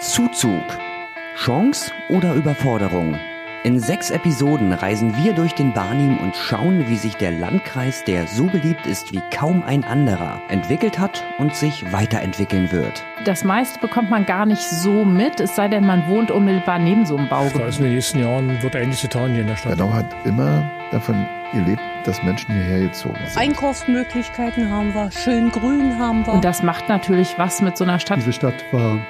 Zuzug. Chance oder Überforderung? In sechs Episoden reisen wir durch den Barnim und schauen, wie sich der Landkreis, der so beliebt ist wie kaum ein anderer, entwickelt hat und sich weiterentwickeln wird. Das meiste bekommt man gar nicht so mit, es sei denn, man wohnt unmittelbar neben so einem Baugebiet. Also in den nächsten Jahren wird einiges getan hier in der Stadt. Bernau hat immer davon gelebt, dass Menschen hierher gezogen sind. Einkaufsmöglichkeiten haben wir, schön grün haben wir. Und das macht natürlich was mit so einer Stadt. Diese Stadt war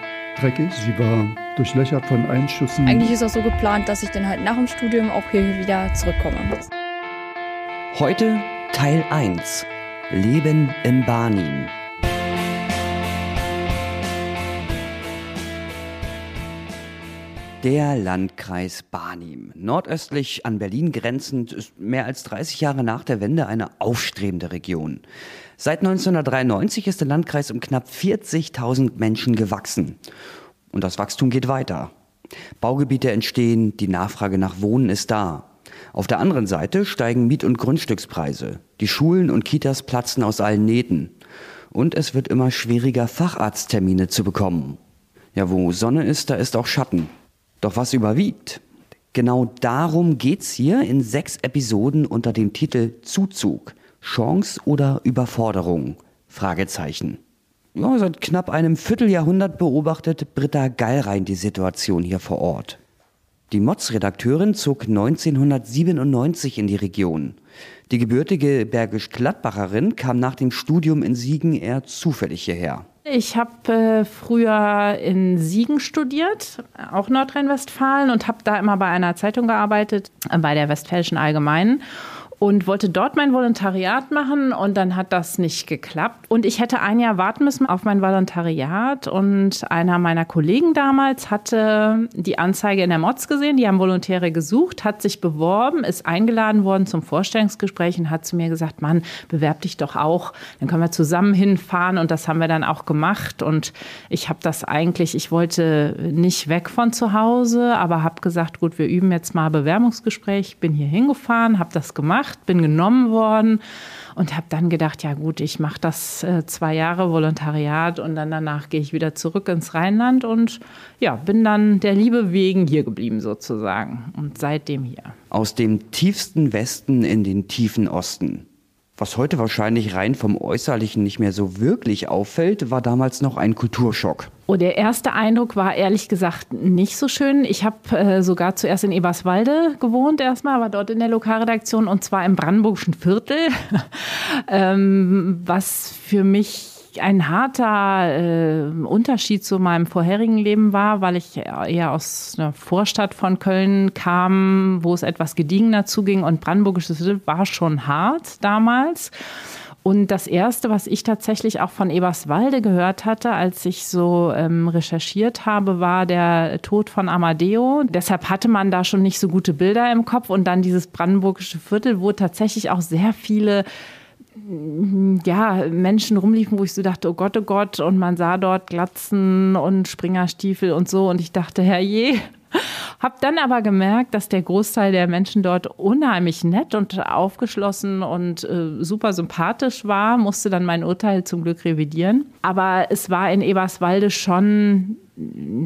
dreckig, sie war durchlöchert von Einschüssen. Eigentlich ist das so geplant, dass ich dann halt nach dem Studium auch hier wieder zurückkomme. Heute Teil 1. Leben im Barnim. Der Landkreis Barnim, nordöstlich an Berlin grenzend, ist mehr als 30 Jahre nach der Wende eine aufstrebende Region. Seit 1993 ist der Landkreis um knapp 40.000 Menschen gewachsen. Und das Wachstum geht weiter. Baugebiete entstehen, die Nachfrage nach Wohnen ist da. Auf der anderen Seite steigen Miet- und Grundstückspreise. Die Schulen und Kitas platzen aus allen Nähten. Und es wird immer schwieriger, Facharzttermine zu bekommen. Ja, wo Sonne ist, da ist auch Schatten. Doch was überwiegt? Genau darum geht's hier in sechs Episoden unter dem Titel Zuzug. Chance oder Überforderung? Fragezeichen. Ja, seit knapp einem Vierteljahrhundert beobachtet Britta Geilrein die Situation hier vor Ort. Die Mods-Redakteurin zog 1997 in die Region. Die gebürtige Bergisch-Gladbacherin kam nach dem Studium in Siegen eher zufällig hierher. Ich habe äh, früher in Siegen studiert, auch Nordrhein-Westfalen, und habe da immer bei einer Zeitung gearbeitet, äh, bei der Westfälischen Allgemeinen und wollte dort mein Volontariat machen und dann hat das nicht geklappt. Und ich hätte ein Jahr warten müssen auf mein Volontariat und einer meiner Kollegen damals hatte die Anzeige in der Mods gesehen, die haben Volontäre gesucht, hat sich beworben, ist eingeladen worden zum Vorstellungsgespräch und hat zu mir gesagt, Mann, bewerb dich doch auch, dann können wir zusammen hinfahren und das haben wir dann auch gemacht und ich habe das eigentlich, ich wollte nicht weg von zu Hause, aber habe gesagt, gut, wir üben jetzt mal Bewerbungsgespräch, bin hier hingefahren, habe das gemacht gemacht, bin genommen worden und habe dann gedacht, ja gut, ich mache das äh, zwei Jahre Volontariat und dann danach gehe ich wieder zurück ins Rheinland und ja, bin dann der Liebe wegen hier geblieben sozusagen und seitdem hier. Aus dem tiefsten Westen in den tiefen Osten. Was heute wahrscheinlich rein vom Äußerlichen nicht mehr so wirklich auffällt, war damals noch ein Kulturschock. Oh, der erste Eindruck war ehrlich gesagt nicht so schön. Ich habe äh, sogar zuerst in Eberswalde gewohnt erstmal, war dort in der Lokalredaktion und zwar im Brandenburgischen Viertel, ähm, was für mich ein harter äh, Unterschied zu meinem vorherigen Leben war, weil ich eher aus einer Vorstadt von Köln kam, wo es etwas gediegener zuging und Brandenburgisches Viertel war schon hart damals. Und das Erste, was ich tatsächlich auch von Eberswalde gehört hatte, als ich so ähm, recherchiert habe, war der Tod von Amadeo. Deshalb hatte man da schon nicht so gute Bilder im Kopf. Und dann dieses brandenburgische Viertel, wo tatsächlich auch sehr viele ja, Menschen rumliefen, wo ich so dachte, oh Gott, oh Gott, und man sah dort Glatzen und Springerstiefel und so. Und ich dachte, herrje, hab dann aber gemerkt, dass der Großteil der Menschen dort unheimlich nett und aufgeschlossen und äh, super sympathisch war, musste dann mein Urteil zum Glück revidieren. Aber es war in Eberswalde schon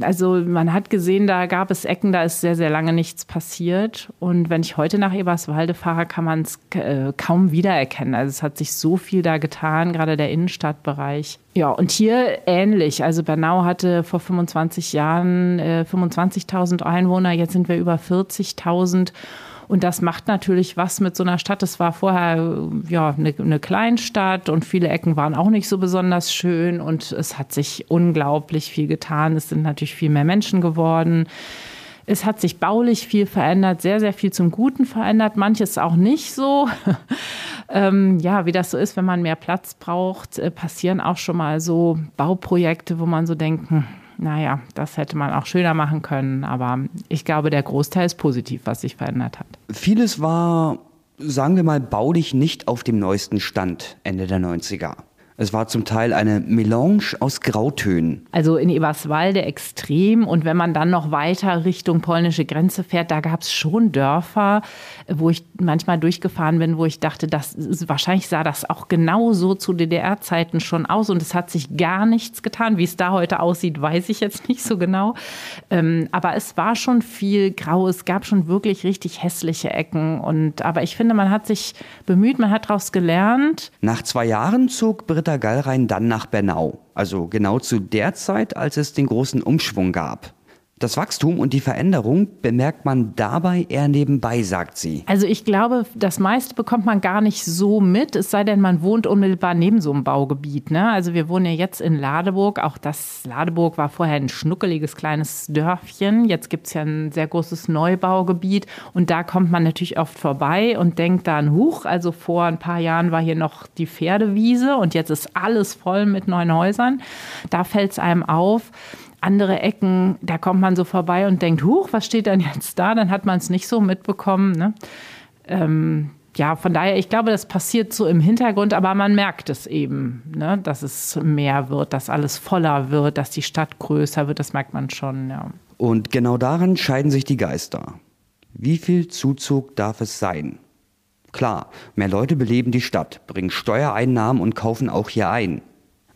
also man hat gesehen, da gab es Ecken, da ist sehr, sehr lange nichts passiert. Und wenn ich heute nach Eberswalde fahre, kann man es äh, kaum wiedererkennen. Also es hat sich so viel da getan, gerade der Innenstadtbereich. Ja, und hier ähnlich. Also Bernau hatte vor 25 Jahren äh, 25.000 Einwohner, jetzt sind wir über 40.000. Und das macht natürlich was mit so einer Stadt. Es war vorher ja eine, eine Kleinstadt und viele Ecken waren auch nicht so besonders schön und es hat sich unglaublich viel getan. Es sind natürlich viel mehr Menschen geworden. Es hat sich baulich viel verändert, sehr, sehr viel zum Guten verändert, manches auch nicht so. ähm, ja, wie das so ist, wenn man mehr Platz braucht, äh, passieren auch schon mal so Bauprojekte, wo man so denkt, hm, naja, das hätte man auch schöner machen können. Aber ich glaube, der Großteil ist positiv, was sich verändert hat. Vieles war, sagen wir mal, baulich nicht auf dem neuesten Stand Ende der 90er. Es war zum Teil eine Melange aus Grautönen. Also in Eberswalde extrem. Und wenn man dann noch weiter Richtung polnische Grenze fährt, da gab es schon Dörfer, wo ich manchmal durchgefahren bin, wo ich dachte, das wahrscheinlich sah das auch genau so zu DDR-Zeiten schon aus. Und es hat sich gar nichts getan. Wie es da heute aussieht, weiß ich jetzt nicht so genau. Ähm, aber es war schon viel grau. Es gab schon wirklich richtig hässliche Ecken. Und, aber ich finde, man hat sich bemüht, man hat daraus gelernt. Nach zwei Jahren zog Britta Peter Gallrein dann nach Bernau, also genau zu der Zeit, als es den großen Umschwung gab. Das Wachstum und die Veränderung bemerkt man dabei eher nebenbei, sagt sie. Also ich glaube, das meiste bekommt man gar nicht so mit, es sei denn, man wohnt unmittelbar neben so einem Baugebiet. Ne? Also wir wohnen ja jetzt in Ladeburg. Auch das Ladeburg war vorher ein schnuckeliges kleines Dörfchen. Jetzt gibt es ja ein sehr großes Neubaugebiet und da kommt man natürlich oft vorbei und denkt dann, huch, also vor ein paar Jahren war hier noch die Pferdewiese und jetzt ist alles voll mit neuen Häusern. Da fällt es einem auf andere Ecken, da kommt man so vorbei und denkt, huch, was steht denn jetzt da? Dann hat man es nicht so mitbekommen. Ne? Ähm, ja, von daher, ich glaube, das passiert so im Hintergrund, aber man merkt es eben, ne? dass es mehr wird, dass alles voller wird, dass die Stadt größer wird, das merkt man schon. Ja. Und genau daran scheiden sich die Geister. Wie viel Zuzug darf es sein? Klar, mehr Leute beleben die Stadt, bringen Steuereinnahmen und kaufen auch hier ein.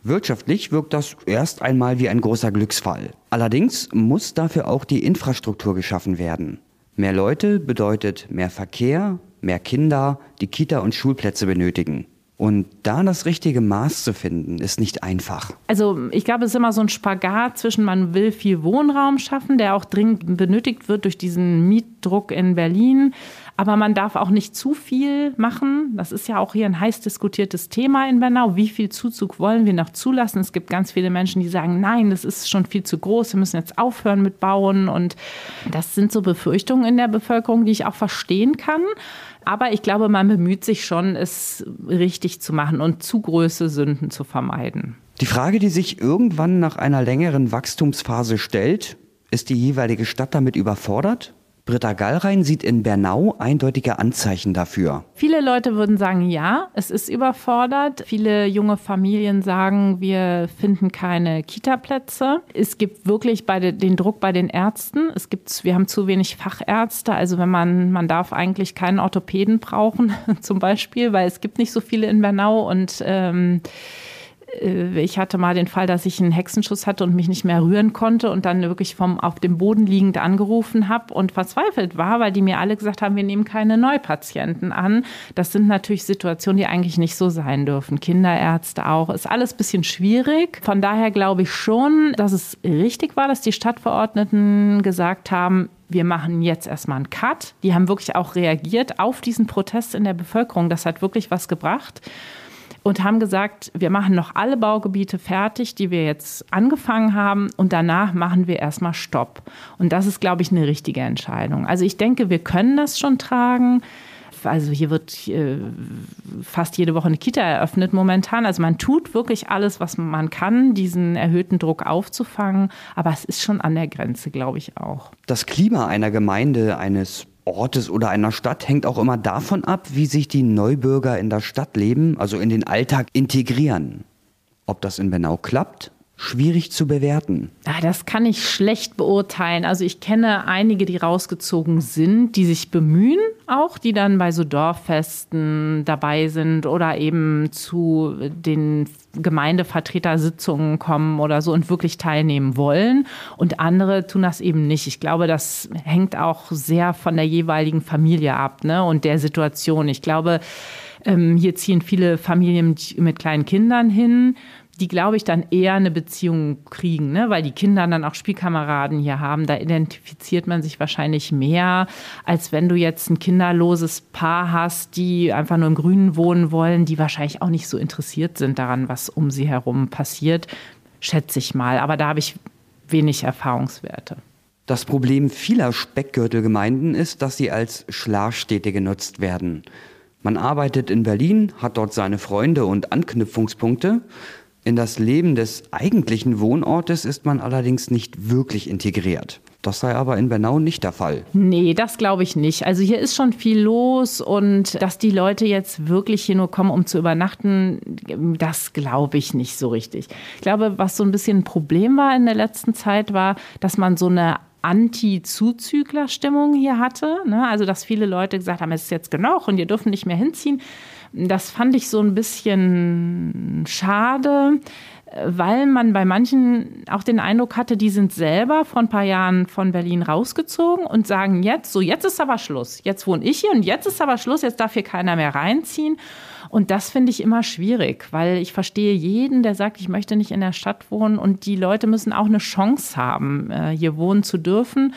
Wirtschaftlich wirkt das erst einmal wie ein großer Glücksfall. Allerdings muss dafür auch die Infrastruktur geschaffen werden. Mehr Leute bedeutet mehr Verkehr, mehr Kinder, die Kita und Schulplätze benötigen. Und da das richtige Maß zu finden, ist nicht einfach. Also ich glaube, es ist immer so ein Spagat zwischen, man will viel Wohnraum schaffen, der auch dringend benötigt wird durch diesen Mietdruck in Berlin. Aber man darf auch nicht zu viel machen. Das ist ja auch hier ein heiß diskutiertes Thema in Bernau. Wie viel Zuzug wollen wir noch zulassen? Es gibt ganz viele Menschen, die sagen, nein, das ist schon viel zu groß. Wir müssen jetzt aufhören mit Bauen. Und das sind so Befürchtungen in der Bevölkerung, die ich auch verstehen kann. Aber ich glaube, man bemüht sich schon, es richtig zu machen und zu große Sünden zu vermeiden. Die Frage, die sich irgendwann nach einer längeren Wachstumsphase stellt, ist die jeweilige Stadt damit überfordert? Britta Gallrein sieht in Bernau eindeutige Anzeichen dafür. Viele Leute würden sagen, ja, es ist überfordert. Viele junge Familien sagen, wir finden keine Kita-Plätze. Es gibt wirklich bei den Druck bei den Ärzten. Es gibt, wir haben zu wenig Fachärzte. Also wenn man, man darf eigentlich keinen Orthopäden brauchen, zum Beispiel, weil es gibt nicht so viele in Bernau und ähm, äh, ich hatte mal den Fall, dass ich einen Hexenschuss hatte und mich nicht mehr rühren konnte und dann wirklich vom auf dem Boden liegend angerufen habe und verzweifelt war, weil die mir alle gesagt haben, wir nehmen keine Neupatienten an. Das sind natürlich Situationen, die eigentlich nicht so sein dürfen. Kinderärzte auch. Ist alles ein bisschen schwierig. Von daher glaube ich schon, dass es richtig war, dass die Stadtverordneten gesagt haben, wir machen jetzt erstmal einen Cut. Die haben wirklich auch reagiert auf diesen Protest in der Bevölkerung. Das hat wirklich was gebracht und haben gesagt, wir machen noch alle Baugebiete fertig, die wir jetzt angefangen haben und danach machen wir erstmal Stopp. Und das ist, glaube ich, eine richtige Entscheidung. Also ich denke, wir können das schon tragen. Also hier wird äh, fast jede Woche eine Kita eröffnet momentan. Also man tut wirklich alles, was man kann, diesen erhöhten Druck aufzufangen. Aber es ist schon an der Grenze, glaube ich auch. Das Klima einer Gemeinde, eines Ortes oder einer Stadt hängt auch immer davon ab, wie sich die Neubürger in das Stadtleben, also in den Alltag integrieren. Ob das in Bernau klappt, schwierig zu bewerten. Ah, das kann ich schlecht beurteilen. Also ich kenne einige, die rausgezogen sind, die sich bemühen, auch die dann bei so Dorffesten dabei sind oder eben zu den Gemeindevertretersitzungen kommen oder so und wirklich teilnehmen wollen. Und andere tun das eben nicht. Ich glaube, das hängt auch sehr von der jeweiligen Familie ab ne? und der Situation. Ich glaube, ähm, hier ziehen viele Familien mit kleinen Kindern hin die, glaube ich, dann eher eine Beziehung kriegen, ne? weil die Kinder dann auch Spielkameraden hier haben. Da identifiziert man sich wahrscheinlich mehr, als wenn du jetzt ein kinderloses Paar hast, die einfach nur im Grünen wohnen wollen, die wahrscheinlich auch nicht so interessiert sind daran, was um sie herum passiert, schätze ich mal. Aber da habe ich wenig Erfahrungswerte. Das Problem vieler Speckgürtelgemeinden ist, dass sie als Schlafstädte genutzt werden. Man arbeitet in Berlin, hat dort seine Freunde und Anknüpfungspunkte, in das Leben des eigentlichen Wohnortes ist man allerdings nicht wirklich integriert. Das sei aber in Bernau nicht der Fall. Nee, das glaube ich nicht. Also hier ist schon viel los und dass die Leute jetzt wirklich hier nur kommen, um zu übernachten, das glaube ich nicht so richtig. Ich glaube, was so ein bisschen ein Problem war in der letzten Zeit, war, dass man so eine Anti-Zuzügler-Stimmung hier hatte. Ne? Also, dass viele Leute gesagt haben, es ist jetzt genug und ihr dürfen nicht mehr hinziehen. Das fand ich so ein bisschen schade weil man bei manchen auch den Eindruck hatte, die sind selber vor ein paar Jahren von Berlin rausgezogen und sagen jetzt, so jetzt ist aber Schluss. Jetzt wohne ich hier und jetzt ist aber Schluss, jetzt darf hier keiner mehr reinziehen. Und das finde ich immer schwierig, weil ich verstehe jeden, der sagt, ich möchte nicht in der Stadt wohnen und die Leute müssen auch eine Chance haben, äh, hier wohnen zu dürfen.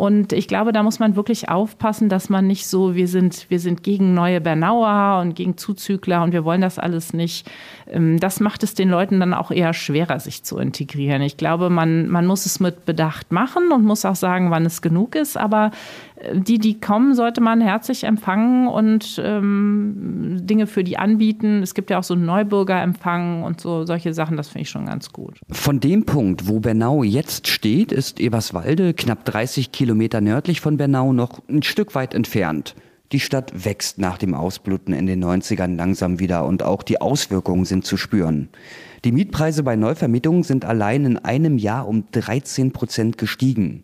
Und ich glaube, da muss man wirklich aufpassen, dass man nicht so, wir sind, wir sind gegen neue Bernauer und gegen Zuzügler und wir wollen das alles nicht. Ähm, das macht es den Leuten dann auch eher schwerer, sich zu integrieren. Ich glaube, man, man muss es mit Bedacht machen und muss auch sagen, wann es genug ist. Aber die, die kommen, sollte man herzlich empfangen und ähm, Dinge für die anbieten. Es gibt ja auch so einen Neubürgerempfang und so solche Sachen, das finde ich schon ganz gut. Von dem Punkt, wo Bernau jetzt steht, ist Eberswalde knapp 30 Kilometer nördlich von Bernau noch ein Stück weit entfernt. Die Stadt wächst nach dem Ausbluten in den 90ern langsam wieder und auch die Auswirkungen sind zu spüren. Die Mietpreise bei Neuvermietungen sind allein in einem Jahr um 13 Prozent gestiegen.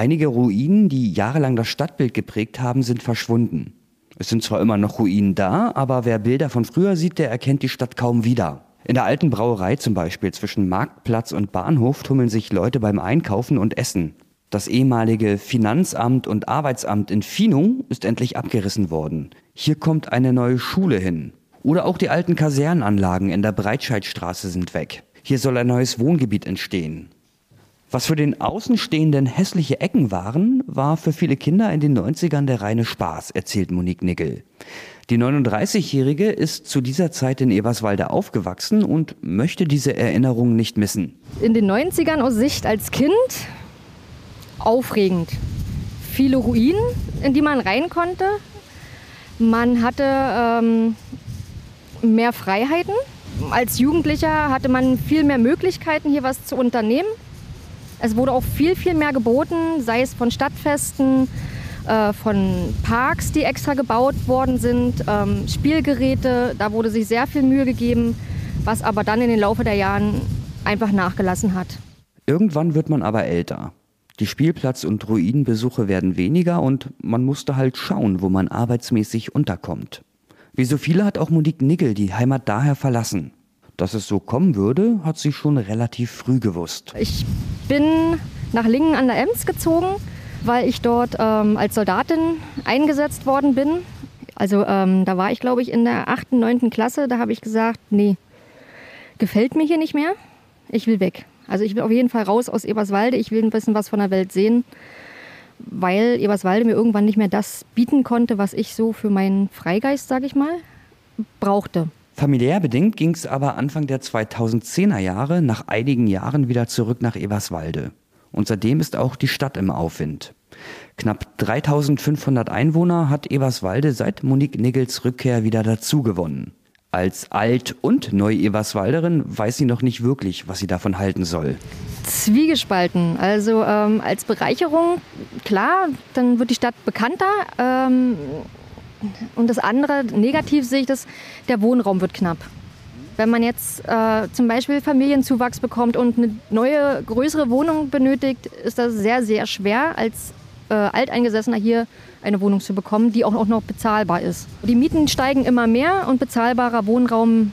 Einige Ruinen, die jahrelang das Stadtbild geprägt haben, sind verschwunden. Es sind zwar immer noch Ruinen da, aber wer Bilder von früher sieht, der erkennt die Stadt kaum wieder. In der alten Brauerei zum Beispiel zwischen Marktplatz und Bahnhof tummeln sich Leute beim Einkaufen und Essen. Das ehemalige Finanzamt und Arbeitsamt in Finung ist endlich abgerissen worden. Hier kommt eine neue Schule hin. Oder auch die alten Kasernanlagen in der Breitscheidstraße sind weg. Hier soll ein neues Wohngebiet entstehen. Was für den Außenstehenden hässliche Ecken waren, war für viele Kinder in den 90ern der reine Spaß, erzählt Monique Nickel. Die 39-Jährige ist zu dieser Zeit in Eberswalde aufgewachsen und möchte diese Erinnerungen nicht missen. In den 90ern aus Sicht als Kind aufregend. Viele Ruinen, in die man rein konnte. Man hatte ähm, mehr Freiheiten. Als Jugendlicher hatte man viel mehr Möglichkeiten, hier was zu unternehmen. Es wurde auch viel, viel mehr geboten, sei es von Stadtfesten, äh, von Parks, die extra gebaut worden sind, ähm, Spielgeräte. Da wurde sich sehr viel Mühe gegeben, was aber dann in den Laufe der Jahren einfach nachgelassen hat. Irgendwann wird man aber älter. Die Spielplatz- und Ruinenbesuche werden weniger und man musste halt schauen, wo man arbeitsmäßig unterkommt. Wie so viele hat auch Monique Nickel die Heimat daher verlassen. Dass es so kommen würde, hat sie schon relativ früh gewusst. Ich bin nach Lingen an der Ems gezogen, weil ich dort ähm, als Soldatin eingesetzt worden bin. Also ähm, da war ich, glaube ich, in der 8., 9. Klasse. Da habe ich gesagt, nee, gefällt mir hier nicht mehr. Ich will weg. Also ich will auf jeden Fall raus aus Eberswalde. Ich will ein bisschen was von der Welt sehen, weil Eberswalde mir irgendwann nicht mehr das bieten konnte, was ich so für meinen Freigeist, sage ich mal, brauchte. Familiär bedingt ging es aber Anfang der 2010er Jahre nach einigen Jahren wieder zurück nach Eberswalde. Und seitdem ist auch die Stadt im Aufwind. Knapp 3500 Einwohner hat Eberswalde seit Monique Niggels Rückkehr wieder dazugewonnen. Als Alt- und Neu-Eberswalderin weiß sie noch nicht wirklich, was sie davon halten soll. Zwiegespalten. Also ähm, als Bereicherung, klar, dann wird die Stadt bekannter. Ähm, und das andere, negativ sehe ich das, der Wohnraum wird knapp. Wenn man jetzt äh, zum Beispiel Familienzuwachs bekommt und eine neue, größere Wohnung benötigt, ist das sehr, sehr schwer, als äh, Alteingesessener hier eine Wohnung zu bekommen, die auch noch bezahlbar ist. Die Mieten steigen immer mehr und bezahlbarer Wohnraum,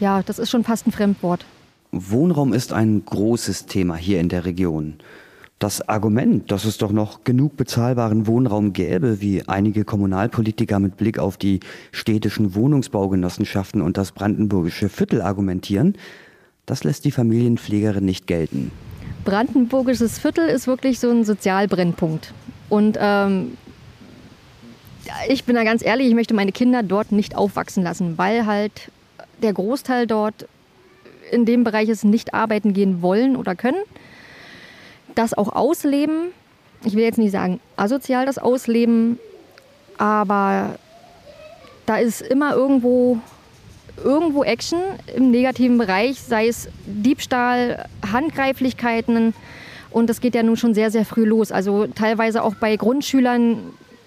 ja, das ist schon fast ein Fremdwort. Wohnraum ist ein großes Thema hier in der Region. Das Argument, dass es doch noch genug bezahlbaren Wohnraum gäbe, wie einige Kommunalpolitiker mit Blick auf die städtischen Wohnungsbaugenossenschaften und das brandenburgische Viertel argumentieren, das lässt die Familienpflegerin nicht gelten. Brandenburgisches Viertel ist wirklich so ein Sozialbrennpunkt. Und ähm, ich bin da ganz ehrlich, ich möchte meine Kinder dort nicht aufwachsen lassen, weil halt der Großteil dort in dem Bereich ist, nicht arbeiten gehen wollen oder können das auch ausleben. Ich will jetzt nicht sagen asozial das ausleben, aber da ist immer irgendwo, irgendwo Action im negativen Bereich, sei es Diebstahl, Handgreiflichkeiten Und das geht ja nun schon sehr, sehr früh los. Also teilweise auch bei Grundschülern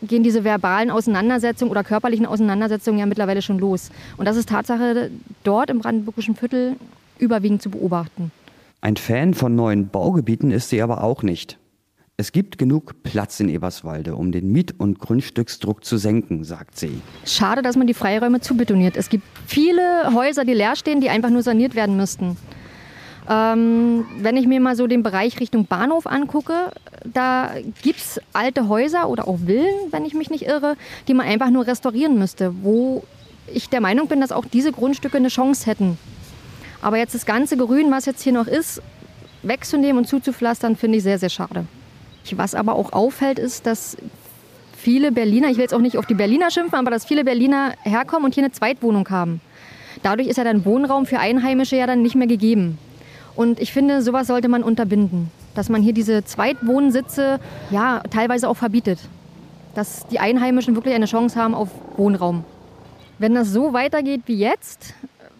gehen diese verbalen Auseinandersetzungen oder körperlichen Auseinandersetzungen ja mittlerweile schon los. Und das ist Tatsache dort im brandenburgischen Viertel überwiegend zu beobachten. Ein Fan von neuen Baugebieten ist sie aber auch nicht. Es gibt genug Platz in Eberswalde, um den Miet- und Grundstücksdruck zu senken, sagt sie. Schade, dass man die Freiräume zubetoniert. Es gibt viele Häuser, die leer stehen, die einfach nur saniert werden müssten. Ähm, wenn ich mir mal so den Bereich Richtung Bahnhof angucke, da gibt es alte Häuser oder auch Villen, wenn ich mich nicht irre, die man einfach nur restaurieren müsste, wo ich der Meinung bin, dass auch diese Grundstücke eine Chance hätten. Aber jetzt das ganze Grün, was jetzt hier noch ist, wegzunehmen und zuzupflastern, finde ich sehr, sehr schade. Was aber auch auffällt, ist, dass viele Berliner, ich will jetzt auch nicht auf die Berliner schimpfen, aber dass viele Berliner herkommen und hier eine Zweitwohnung haben. Dadurch ist ja dann Wohnraum für Einheimische ja dann nicht mehr gegeben. Und ich finde, sowas sollte man unterbinden. Dass man hier diese Zweitwohnsitze ja teilweise auch verbietet. Dass die Einheimischen wirklich eine Chance haben auf Wohnraum. Wenn das so weitergeht wie jetzt,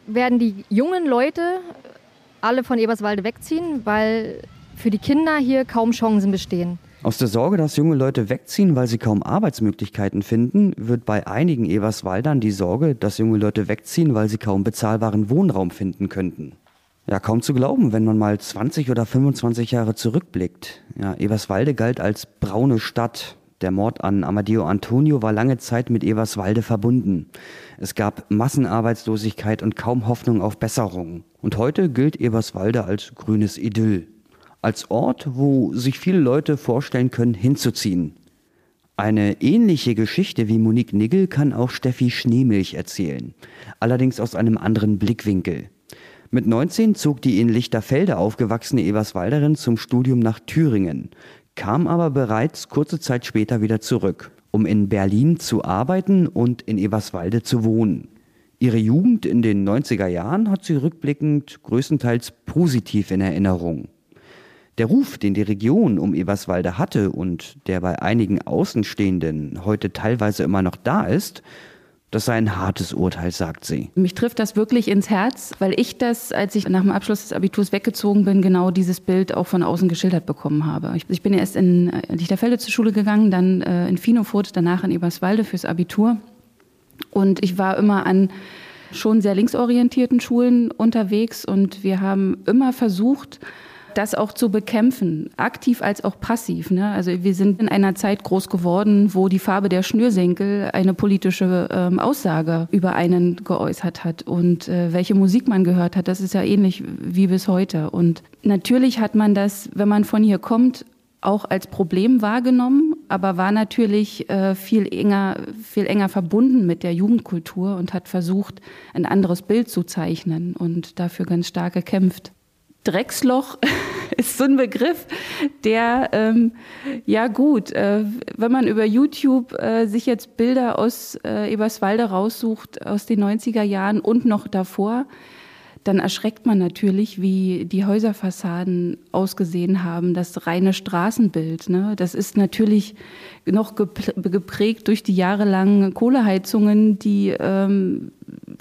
werden die jungen Leute alle von Eberswalde wegziehen, weil für die Kinder hier kaum Chancen bestehen. Aus der Sorge, dass junge Leute wegziehen, weil sie kaum Arbeitsmöglichkeiten finden, wird bei einigen Eberswaldern die Sorge, dass junge Leute wegziehen, weil sie kaum bezahlbaren Wohnraum finden könnten. Ja, kaum zu glauben, wenn man mal 20 oder 25 Jahre zurückblickt. Ja, Eberswalde galt als braune Stadt. Der Mord an Amadeo Antonio war lange Zeit mit Eberswalde verbunden. Es gab Massenarbeitslosigkeit und kaum Hoffnung auf Besserung. Und heute gilt Eberswalde als grünes Idyll als Ort, wo sich viele Leute vorstellen können, hinzuziehen. Eine ähnliche Geschichte wie Monique Nigel kann auch Steffi Schneemilch erzählen, allerdings aus einem anderen Blickwinkel. Mit 19 zog die in Lichterfelde aufgewachsene Eberswalderin zum Studium nach Thüringen, kam aber bereits kurze Zeit später wieder zurück, um in Berlin zu arbeiten und in Eberswalde zu wohnen. Ihre Jugend in den 90er Jahren hat sie rückblickend größtenteils positiv in Erinnerung. Der Ruf, den die Region um Eberswalde hatte und der bei einigen Außenstehenden heute teilweise immer noch da ist, das sei ein hartes Urteil, sagt sie. Mich trifft das wirklich ins Herz, weil ich das, als ich nach dem Abschluss des Abiturs weggezogen bin, genau dieses Bild auch von außen geschildert bekommen habe. Ich, ich bin erst in Lichterfelde zur Schule gegangen, dann äh, in Finofurt, danach in Eberswalde fürs Abitur. Und ich war immer an schon sehr linksorientierten Schulen unterwegs und wir haben immer versucht, das auch zu bekämpfen, aktiv als auch passiv. Ne? Also wir sind in einer Zeit groß geworden, wo die Farbe der Schnürsenkel eine politische ähm, Aussage über einen geäußert hat und äh, welche Musik man gehört hat, das ist ja ähnlich wie bis heute. Und natürlich hat man das, wenn man von hier kommt, auch als Problem wahrgenommen, aber war natürlich äh, viel enger, viel enger verbunden mit der Jugendkultur und hat versucht, ein anderes Bild zu zeichnen und dafür ganz stark gekämpft. Drecksloch ist so ein Begriff, der, ähm, ja gut, äh, wenn man über YouTube äh, sich jetzt Bilder aus äh, Eberswalde raussucht, aus den 90er Jahren und noch davor, dann erschreckt man natürlich, wie die Häuserfassaden ausgesehen haben, das reine Straßenbild. Ne? Das ist natürlich noch geprägt durch die jahrelangen Kohleheizungen, die ähm,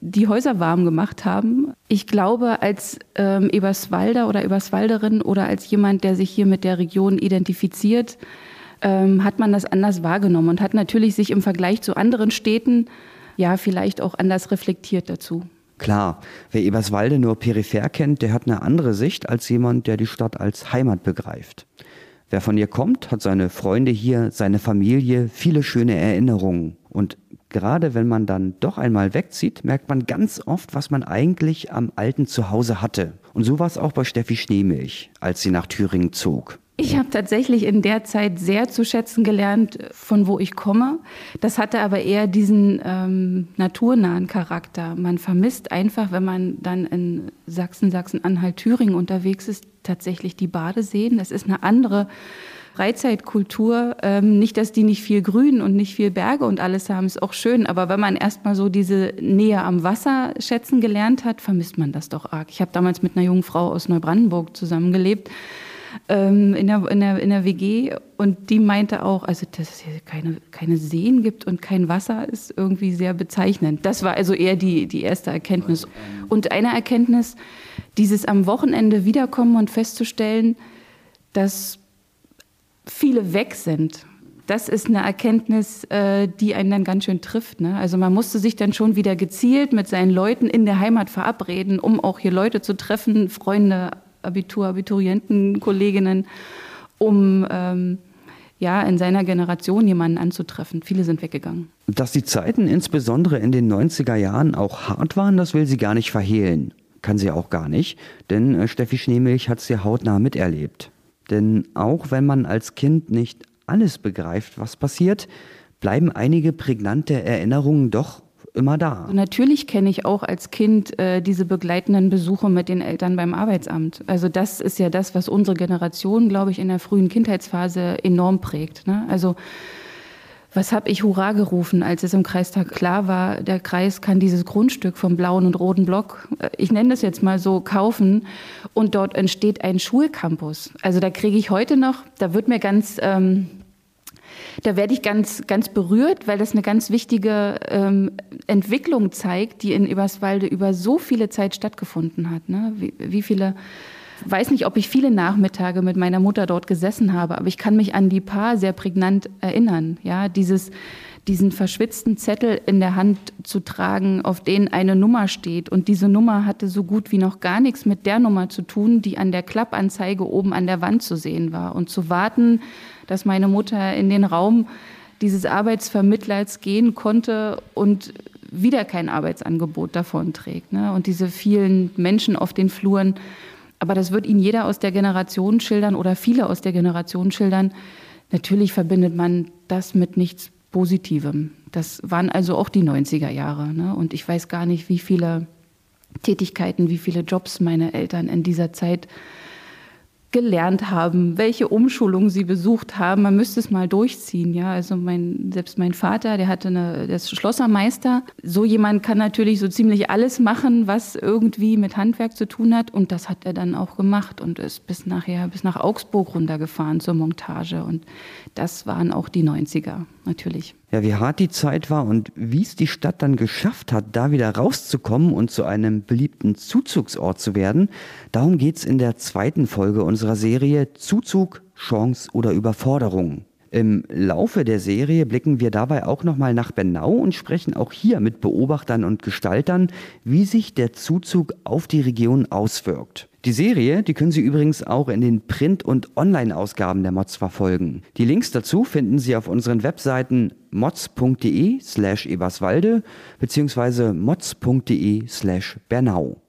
die Häuser warm gemacht haben. Ich glaube, als ähm, Eberswalder oder Eberswalderin oder als jemand, der sich hier mit der Region identifiziert, ähm, hat man das anders wahrgenommen und hat natürlich sich im Vergleich zu anderen Städten ja vielleicht auch anders reflektiert dazu. Klar, wer Eberswalde nur peripher kennt, der hat eine andere Sicht als jemand, der die Stadt als Heimat begreift. Wer von ihr kommt, hat seine Freunde hier, seine Familie, viele schöne Erinnerungen. Und gerade wenn man dann doch einmal wegzieht, merkt man ganz oft, was man eigentlich am alten Zuhause hatte. Und so war es auch bei Steffi Schneemilch, als sie nach Thüringen zog. Ich habe tatsächlich in der Zeit sehr zu schätzen gelernt, von wo ich komme. Das hatte aber eher diesen ähm, naturnahen Charakter. Man vermisst einfach, wenn man dann in Sachsen, Sachsen-Anhalt, Thüringen unterwegs ist, tatsächlich die Badeseen. Das ist eine andere Freizeitkultur. Ähm, nicht, dass die nicht viel Grün und nicht viel Berge und alles haben, ist auch schön. Aber wenn man erstmal so diese Nähe am Wasser schätzen gelernt hat, vermisst man das doch arg. Ich habe damals mit einer jungen Frau aus Neubrandenburg zusammengelebt ähm, in, der, in, der, in der WG und die meinte auch, also dass es hier keine, keine Seen gibt und kein Wasser ist irgendwie sehr bezeichnend. Das war also eher die, die erste Erkenntnis. Und eine Erkenntnis, dieses am Wochenende wiederkommen und festzustellen, dass viele weg sind. Das ist eine Erkenntnis, äh, die einen dann ganz schön trifft. Ne? Also man musste sich dann schon wieder gezielt mit seinen Leuten in der Heimat verabreden, um auch hier Leute zu treffen, Freunde, Abitur, Abiturienten, Kolleginnen, um ähm, ja, in seiner Generation jemanden anzutreffen. Viele sind weggegangen. Dass die Zeiten insbesondere in den 90er Jahren auch hart waren, das will sie gar nicht verhehlen. Kann sie auch gar nicht, denn äh, Steffi Schneemilch hat es ja hautnah miterlebt. Denn auch wenn man als Kind nicht alles begreift, was passiert, bleiben einige prägnante Erinnerungen doch immer da. Also natürlich kenne ich auch als Kind äh, diese begleitenden Besuche mit den Eltern beim Arbeitsamt. Also das ist ja das, was unsere Generation, glaube ich, in der frühen Kindheitsphase enorm prägt. Ne? Also was habe ich Hurra gerufen, als es im Kreistag klar war, der Kreis kann dieses Grundstück vom blauen und roten Block, äh, ich nenne das jetzt mal so, kaufen und dort entsteht ein Schulcampus. Also da kriege ich heute noch, da wird mir ganz... Ähm, da werde ich ganz, ganz berührt, weil das eine ganz wichtige ähm, Entwicklung zeigt, die in Eberswalde über so viele Zeit stattgefunden hat. Ne? Wie, wie viele weiß nicht, ob ich viele Nachmittage mit meiner Mutter dort gesessen habe, aber ich kann mich an die paar sehr prägnant erinnern. Ja, dieses, diesen verschwitzten Zettel in der Hand zu tragen, auf den eine Nummer steht. Und diese Nummer hatte so gut wie noch gar nichts mit der Nummer zu tun, die an der Klappanzeige oben an der Wand zu sehen war. Und zu warten, dass meine Mutter in den Raum dieses Arbeitsvermittlers gehen konnte und wieder kein Arbeitsangebot davon trägt. Ne? Und diese vielen Menschen auf den Fluren. Aber das wird Ihnen jeder aus der Generation schildern oder viele aus der Generation schildern. Natürlich verbindet man das mit nichts Positivem. Das waren also auch die 90er Jahre. Ne? Und ich weiß gar nicht, wie viele Tätigkeiten, wie viele Jobs meine Eltern in dieser Zeit gelernt haben, welche Umschulungen sie besucht haben. Man müsste es mal durchziehen. Ja, also mein, selbst mein Vater, der hatte eine, der ist Schlossermeister. So jemand kann natürlich so ziemlich alles machen, was irgendwie mit Handwerk zu tun hat. Und das hat er dann auch gemacht und ist bis nachher, bis nach Augsburg runtergefahren zur Montage. Und das waren auch die 90er, natürlich. Ja, wie hart die Zeit war und wie es die Stadt dann geschafft hat, da wieder rauszukommen und zu einem beliebten Zuzugsort zu werden, darum geht es in der zweiten Folge unserer Serie Zuzug, Chance oder Überforderung. Im Laufe der Serie blicken wir dabei auch nochmal nach Bernau und sprechen auch hier mit Beobachtern und Gestaltern, wie sich der Zuzug auf die Region auswirkt. Die Serie, die können Sie übrigens auch in den Print- und Online-Ausgaben der Mods verfolgen. Die Links dazu finden Sie auf unseren Webseiten mods.de slash eberswalde bzw. mods.de slash Bernau.